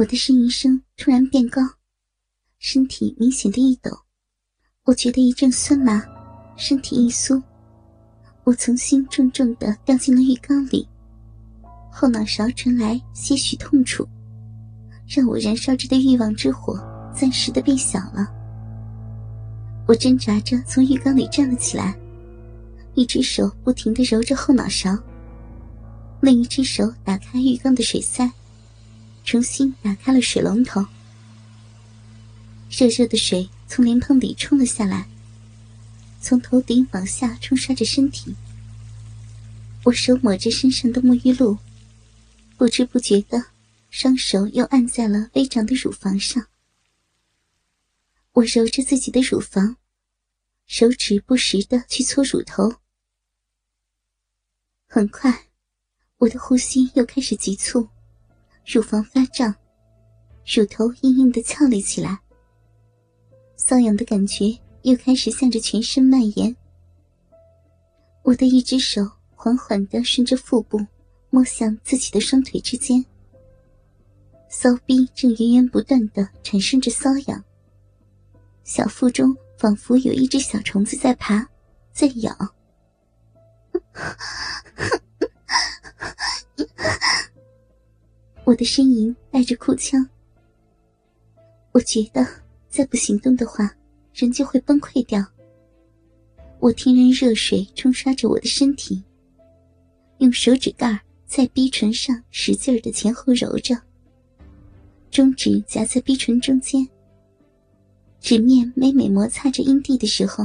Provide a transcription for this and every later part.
我的呻吟声突然变高，身体明显的一抖，我觉得一阵酸麻，身体一酥，我重新重重的掉进了浴缸里，后脑勺传来些许痛楚，让我燃烧着的欲望之火暂时的变小了。我挣扎着从浴缸里站了起来，一只手不停的揉着后脑勺，另一只手打开浴缸的水塞。重新打开了水龙头，热热的水从莲蓬里冲了下来，从头顶往下冲刷着身体。我手抹着身上的沐浴露，不知不觉的，双手又按在了微长的乳房上。我揉着自己的乳房，手指不时的去搓乳头。很快，我的呼吸又开始急促。乳房发胀，乳头硬硬的翘了起来。瘙痒的感觉又开始向着全身蔓延。我的一只手缓缓的顺着腹部摸向自己的双腿之间，骚逼正源源不断的产生着瘙痒。小腹中仿佛有一只小虫子在爬，在咬。我的呻吟带着哭腔，我觉得再不行动的话，人就会崩溃掉。我听任热水冲刷着我的身体，用手指盖在逼唇上使劲的前后揉着，中指夹在逼唇中间，指面每每摩擦着阴蒂的时候，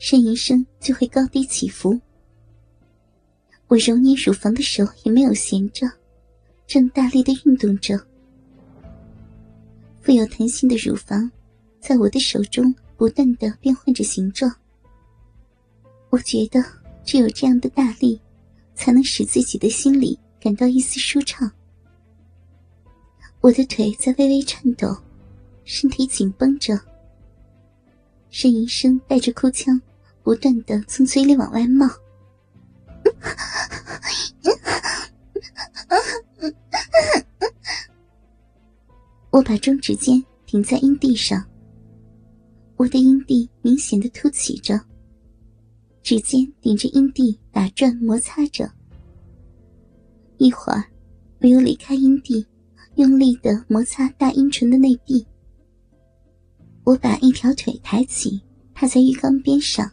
呻吟声就会高低起伏。我揉捏乳房的手也没有闲着。正大力的运动着，富有弹性的乳房在我的手中不断的变换着形状。我觉得只有这样的大力，才能使自己的心里感到一丝舒畅。我的腿在微微颤抖，身体紧绷着，呻吟声带着哭腔，不断的从嘴里往外冒。我把中指尖顶在阴蒂上，我的阴蒂明显的凸起着，指尖顶着阴蒂打转摩擦着。一会儿，我又离开阴蒂，用力的摩擦大阴唇的内壁。我把一条腿抬起，踏在浴缸边上，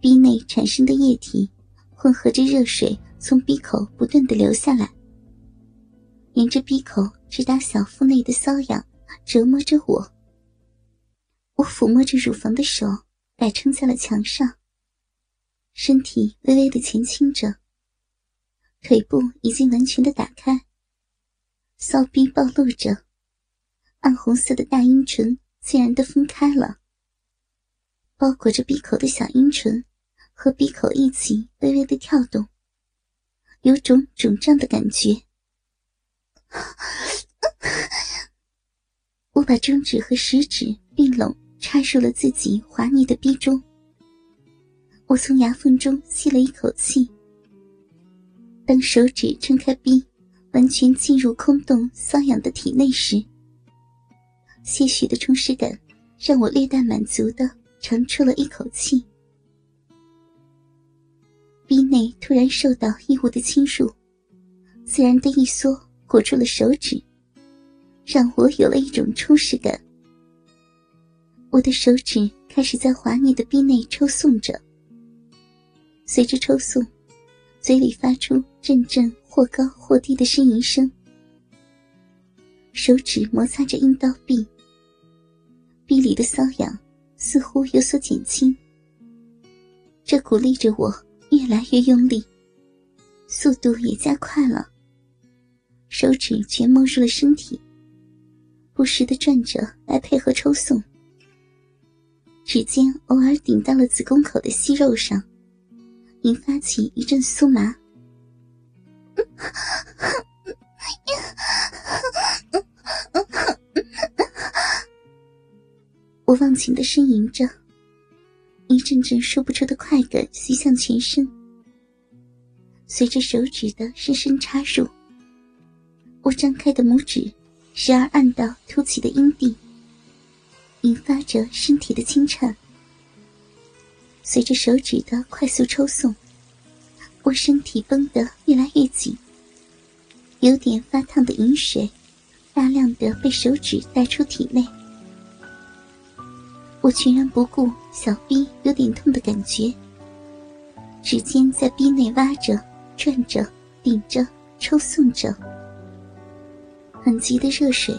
壁内产生的液体混合着热水。从鼻口不断的流下来，沿着鼻口直达小腹内的瘙痒折磨着我。我抚摸着乳房的手摆撑在了墙上，身体微微的前倾着，腿部已经完全的打开，骚逼暴露着，暗红色的大阴唇自然的分开了，包裹着闭口的小阴唇和闭口一起微微的跳动。有种肿胀的感觉，我把中指和食指并拢插入了自己滑腻的逼中。我从牙缝中吸了一口气。当手指撑开逼，完全进入空洞瘙痒的体内时，些许的充实感让我略带满足的长出了一口气。逼内突然受到异物的侵入，自然的一缩，裹住了手指，让我有了一种充实感。我的手指开始在滑腻的逼内抽送着，随着抽送，嘴里发出阵阵或高或低的呻吟声。手指摩擦着阴道壁，壁里的瘙痒似乎有所减轻，这鼓励着我。越来越用力，速度也加快了。手指全没入了身体，不时的转着来配合抽送。指尖偶尔顶到了子宫口的息肉上，引发起一阵酥麻。我忘情的呻吟着。一阵阵说不出的快感袭向全身，随着手指的深深插入，我张开的拇指，时而按到凸起的阴蒂，引发着身体的轻颤。随着手指的快速抽送，我身体绷得越来越紧，有点发烫的饮水，大量的被手指带出体内。我全然不顾小臂有点痛的感觉，指尖在臂内挖着、转着、顶着、抽送着。很急的热水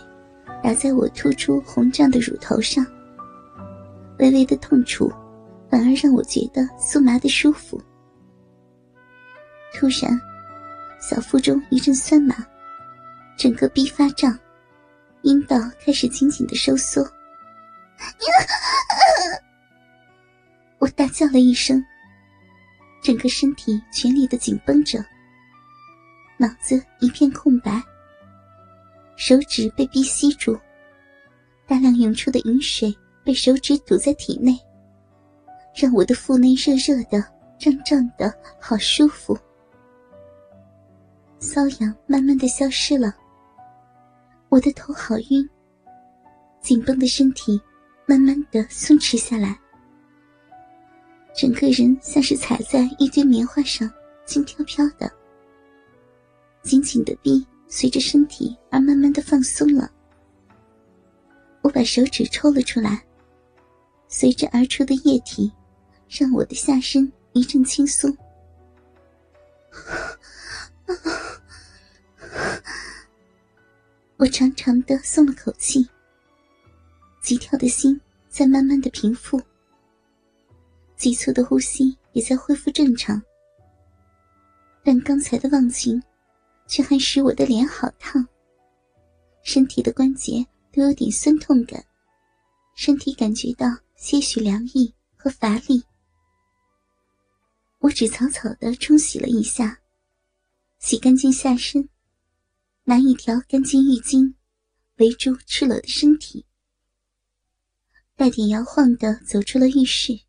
打在我突出红胀的乳头上，微微的痛楚反而让我觉得酥麻的舒服。突然，小腹中一阵酸麻，整个逼发胀，阴道开始紧紧的收缩。我大叫了一声，整个身体全力的紧绷着，脑子一片空白，手指被逼吸住，大量涌出的饮水被手指堵在体内，让我的腹内热热的、胀胀的，好舒服。瘙痒慢慢的消失了，我的头好晕，紧绷的身体。慢慢的松弛下来，整个人像是踩在一堆棉花上，轻飘飘的。紧紧的臂随着身体而慢慢的放松了。我把手指抽了出来，随着而出的液体，让我的下身一阵轻松。我长长的松了口气。急跳的心在慢慢的平复，急促的呼吸也在恢复正常。但刚才的忘情，却还使我的脸好烫，身体的关节都有点酸痛感，身体感觉到些许凉意和乏力。我只草草的冲洗了一下，洗干净下身，拿一条干净浴巾围住赤裸的身体。带点摇晃的走出了浴室。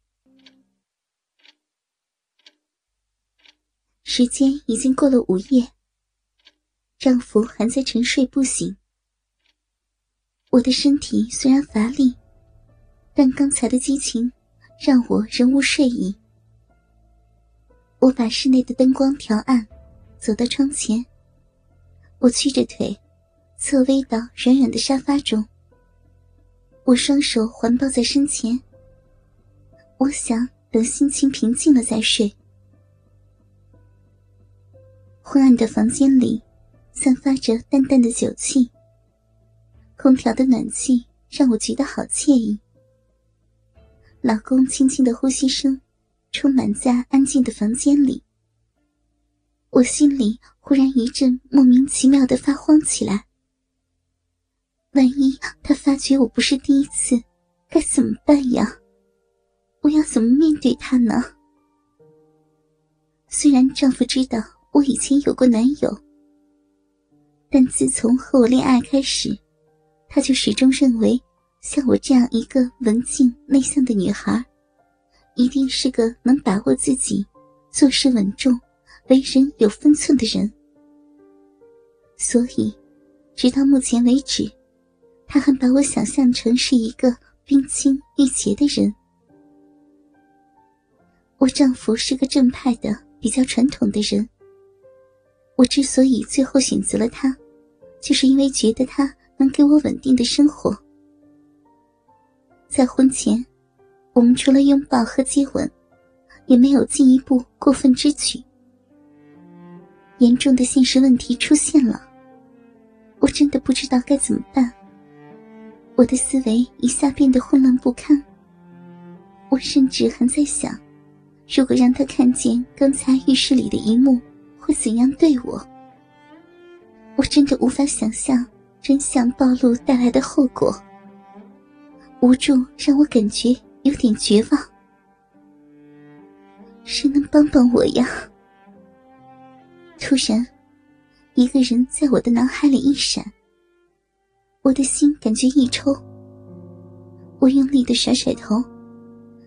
时间已经过了午夜，丈夫还在沉睡不醒。我的身体虽然乏力，但刚才的激情让我仍无睡意。我把室内的灯光调暗，走到窗前。我屈着腿，侧偎到软软的沙发中。我双手环抱在身前，我想等心情平静了再睡。昏暗的房间里，散发着淡淡的酒气。空调的暖气让我觉得好惬意。老公轻轻的呼吸声，充满在安静的房间里。我心里忽然一阵莫名其妙的发慌起来。万一他发觉我不是第一次，该怎么办呀？我要怎么面对他呢？虽然丈夫知道我以前有过男友，但自从和我恋爱开始，他就始终认为，像我这样一个文静内向的女孩，一定是个能把握自己、做事稳重、为人有分寸的人。所以，直到目前为止。他还把我想象成是一个冰清玉洁的人。我丈夫是个正派的、比较传统的人。我之所以最后选择了他，就是因为觉得他能给我稳定的生活。在婚前，我们除了拥抱和接吻，也没有进一步过分之举。严重的现实问题出现了，我真的不知道该怎么办。我的思维一下变得混乱不堪。我甚至还在想，如果让他看见刚才浴室里的一幕，会怎样对我？我真的无法想象真相暴露带来的后果。无助让我感觉有点绝望。谁能帮帮我呀？突然，一个人在我的脑海里一闪。我的心感觉一抽，我用力的甩甩头，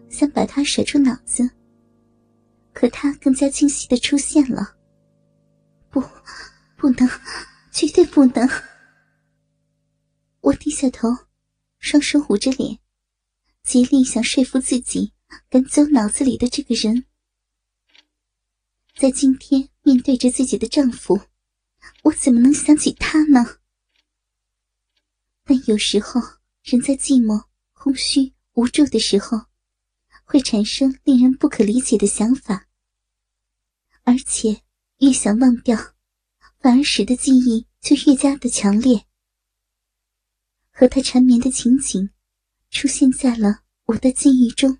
想把他甩出脑子。可他更加清晰的出现了，不，不能，绝对不能！我低下头，双手捂着脸，竭力想说服自己赶走脑子里的这个人。在今天面对着自己的丈夫，我怎么能想起他呢？但有时候，人在寂寞、空虚、无助的时候，会产生令人不可理解的想法，而且越想忘掉，反而使得记忆就越加的强烈。和他缠绵的情景，出现在了我的记忆中。